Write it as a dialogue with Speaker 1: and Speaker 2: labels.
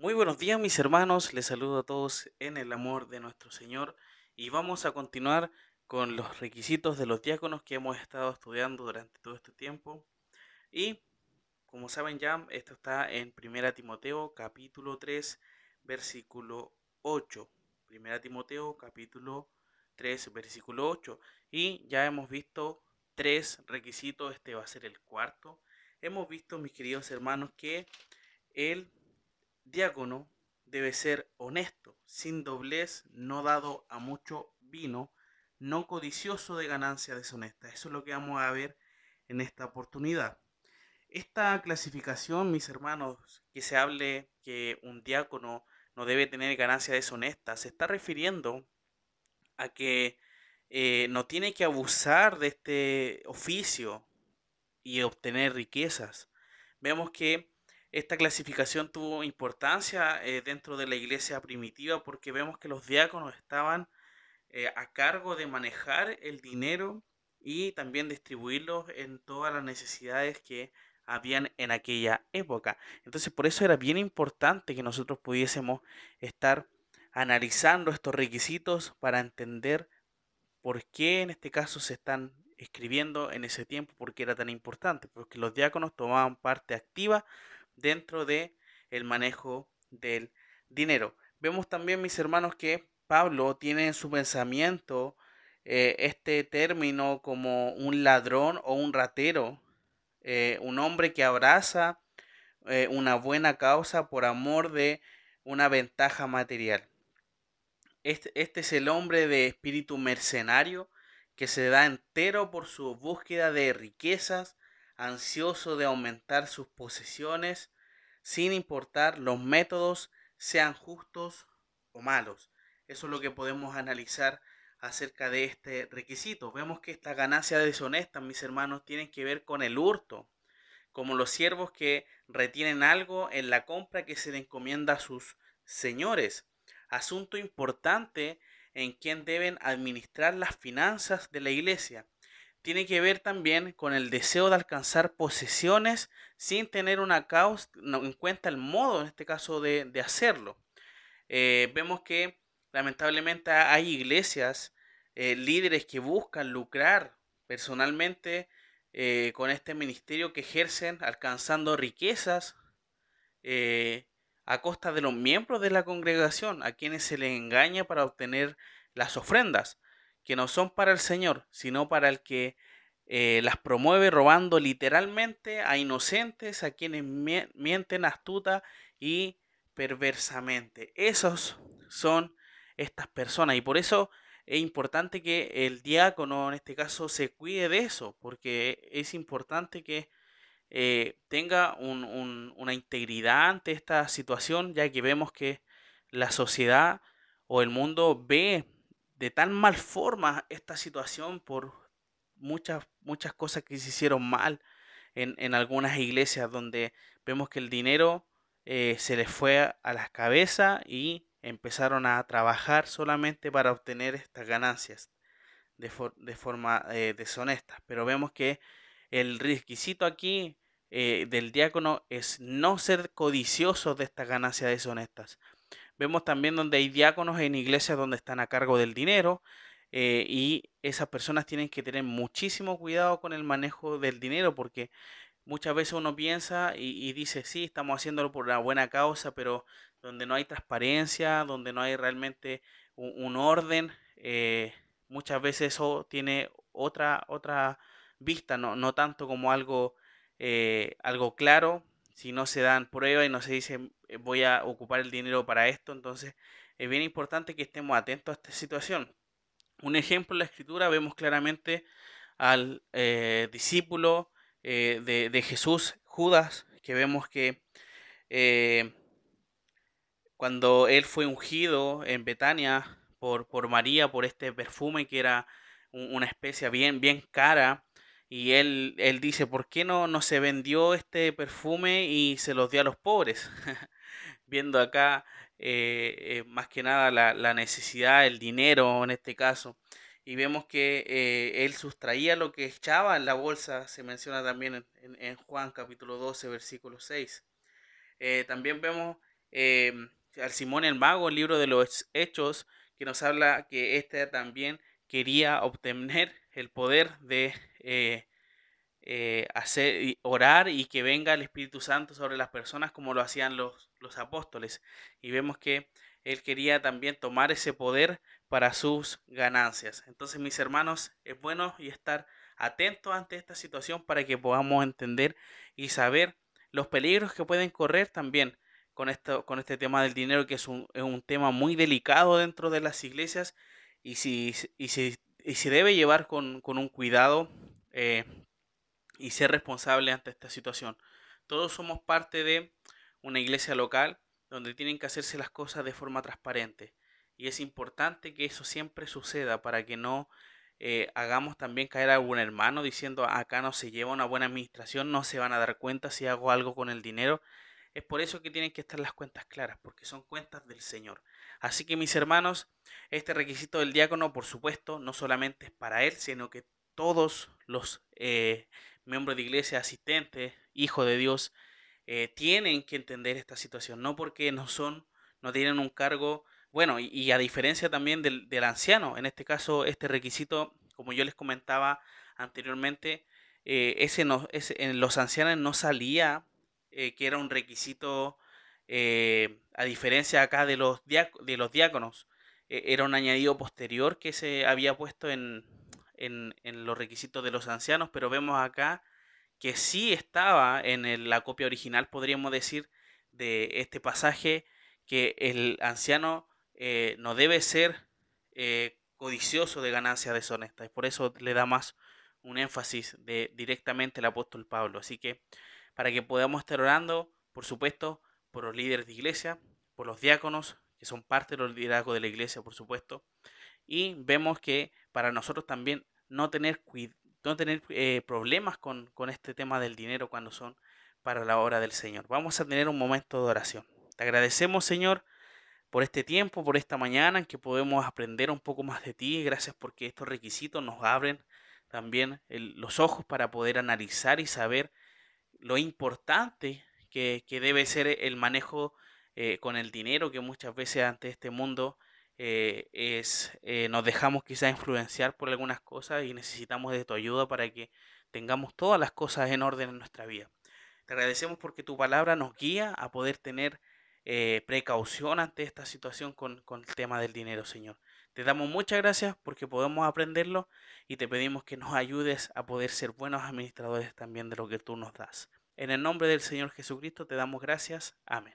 Speaker 1: Muy buenos días mis hermanos, les saludo a todos en el amor de nuestro Señor y vamos a continuar con los requisitos de los diáconos que hemos estado estudiando durante todo este tiempo. Y como saben ya, esto está en 1 Timoteo capítulo 3 versículo 8. 1 Timoteo capítulo 3 versículo 8. Y ya hemos visto tres requisitos, este va a ser el cuarto. Hemos visto, mis queridos hermanos, que el diácono debe ser honesto, sin doblez, no dado a mucho vino, no codicioso de ganancia deshonesta. Eso es lo que vamos a ver en esta oportunidad. Esta clasificación, mis hermanos, que se hable que un diácono no debe tener ganancia deshonesta, se está refiriendo a que eh, no tiene que abusar de este oficio y obtener riquezas. Vemos que esta clasificación tuvo importancia eh, dentro de la iglesia primitiva porque vemos que los diáconos estaban eh, a cargo de manejar el dinero y también distribuirlo en todas las necesidades que habían en aquella época. Entonces por eso era bien importante que nosotros pudiésemos estar analizando estos requisitos para entender por qué en este caso se están escribiendo en ese tiempo, porque era tan importante, porque los diáconos tomaban parte activa dentro de el manejo del dinero. Vemos también, mis hermanos, que Pablo tiene en su pensamiento eh, este término como un ladrón o un ratero, eh, un hombre que abraza eh, una buena causa por amor de una ventaja material. Este, este es el hombre de espíritu mercenario que se da entero por su búsqueda de riquezas ansioso de aumentar sus posesiones, sin importar los métodos sean justos o malos. Eso es lo que podemos analizar acerca de este requisito. Vemos que esta ganancia deshonesta, mis hermanos, tienen que ver con el hurto, como los siervos que retienen algo en la compra que se le encomienda a sus señores. Asunto importante en quien deben administrar las finanzas de la iglesia tiene que ver también con el deseo de alcanzar posesiones sin tener una causa, en cuenta el modo, en este caso, de, hacerlo. Eh, vemos que lamentablemente hay iglesias, eh, líderes que buscan lucrar personalmente eh, con este ministerio que ejercen alcanzando riquezas a costa de los miembros de la congregación, a quienes se les engaña para obtener las ofrendas que no son para el Señor, sino para el que eh, las promueve robando literalmente a inocentes, a quienes mienten astuta y perversamente. Esos son estas personas y por eso es importante que el diácono en este caso se cuide de eso, porque es importante que eh, tenga una integridad ante esta situación, ya que vemos que la sociedad o el mundo ve de tan mal forma esta situación por muchas, muchas cosas que se hicieron mal en, algunas iglesias donde vemos que el dinero eh, se les fue a las cabezas y empezaron a trabajar solamente para obtener estas ganancias de, forma eh, deshonesta. Pero vemos que el requisito aquí eh, del diácono es no ser codicioso de estas ganancias deshonestas. Vemos también donde hay diáconos en iglesias donde están a cargo del dinero eh, y esas personas tienen que tener muchísimo cuidado con el manejo del dinero porque muchas veces uno piensa y, dice, sí, estamos haciéndolo por una buena causa, pero donde no hay transparencia, donde no hay realmente un, orden, eh, muchas veces eso tiene otra, otra vista, no, no tanto como algo, eh, algo claro, si no se dan pruebas y no se dice eh, voy a ocupar el dinero para esto, entonces es bien importante que estemos atentos a esta situación. Un ejemplo en la escritura vemos claramente al eh, discípulo eh, de, Jesús, Judas, que vemos que cuando él fue ungido en Betania por, por María, por este perfume que era una especie bien, bien cara, y él, él dice, ¿por qué no, no se vendió este perfume y se los dio a los pobres? Viendo acá eh, eh, más que nada la, necesidad, el dinero en este caso. Y vemos que eh, él sustraía lo que echaba en la bolsa, se menciona también en, en Juan capítulo 12, versículo 6. también vemos em, al Simón el Mago, el libro de los Hechos, que nos habla que éste también quería obtener el poder de eh, eh, hacer orar y que venga el Espíritu Santo sobre las personas como lo hacían los, los apóstoles. Y vemos que él quería también tomar ese poder para sus ganancias. Entonces, mis hermanos, es bueno y estar atentos ante esta situación para que podamos entender y saber los peligros que pueden correr también con, esto, con este tema del dinero, que es un, es un tema muy delicado dentro de las iglesias y si, y si, y si debe llevar con, con un cuidado eh, y ser responsable ante esta situación. Todos somos parte de una iglesia local donde tienen que hacerse las cosas de forma transparente. Y es importante que eso siempre suceda para que no eh, hagamos también caer a algún hermano diciendo acá no se lleva una buena administración, no se van a dar cuenta si hago algo con el dinero. Es por eso que tienen que estar las cuentas claras, porque son cuentas del Señor. Así que mis hermanos, este requisito del diácono, por supuesto, no solamente es para él, sino que todos los eh, miembros de iglesia, asistentes, hijos de Dios, eh, tienen que entender esta situación, no porque no son, no tienen un cargo, bueno, y, a diferencia también del, anciano, en este caso este requisito, como yo les comentaba anteriormente, eh, ese, no, en los ancianos no salía que era un requisito, a diferencia acá de los, de los diáconos, era un añadido posterior que se había puesto en, en, los requisitos de los ancianos, pero vemos acá que sí estaba en la copia original, podríamos decir, de este pasaje, que el anciano eh, no debe ser eh, codicioso de ganancias deshonestas. Por eso le da más un énfasis de directamente el apóstol Pablo. Así que para que podamos estar orando, por supuesto, por los líderes de iglesia, por los diáconos, que son parte de los liderazgos de la iglesia, por supuesto, y vemos que para nosotros también no tener, no tener eh, problemas con, con este tema del dinero cuando son para la hora del Señor. Vamos a tener un momento de oración. Te agradecemos, Señor, por este tiempo, por esta mañana en que podemos aprender un poco más de ti. Gracias porque estos requisitos nos abren también los ojos para poder analizar y saber lo importante que, que debe ser el manejo eh, con el dinero que muchas veces ante este mundo eh, es, eh, nos dejamos quizás influenciar por algunas cosas y necesitamos de tu ayuda para que tengamos todas las cosas en orden en nuestra vida. Te agradecemos porque tu palabra nos guía a poder tener precaución ante esta situación con, con el tema del dinero, Señor. Te damos muchas gracias porque podemos aprenderlo y te pedimos que nos ayudes a poder ser buenos administradores también de lo que tú nos das. En el nombre del Señor Jesucristo te damos gracias. Amén.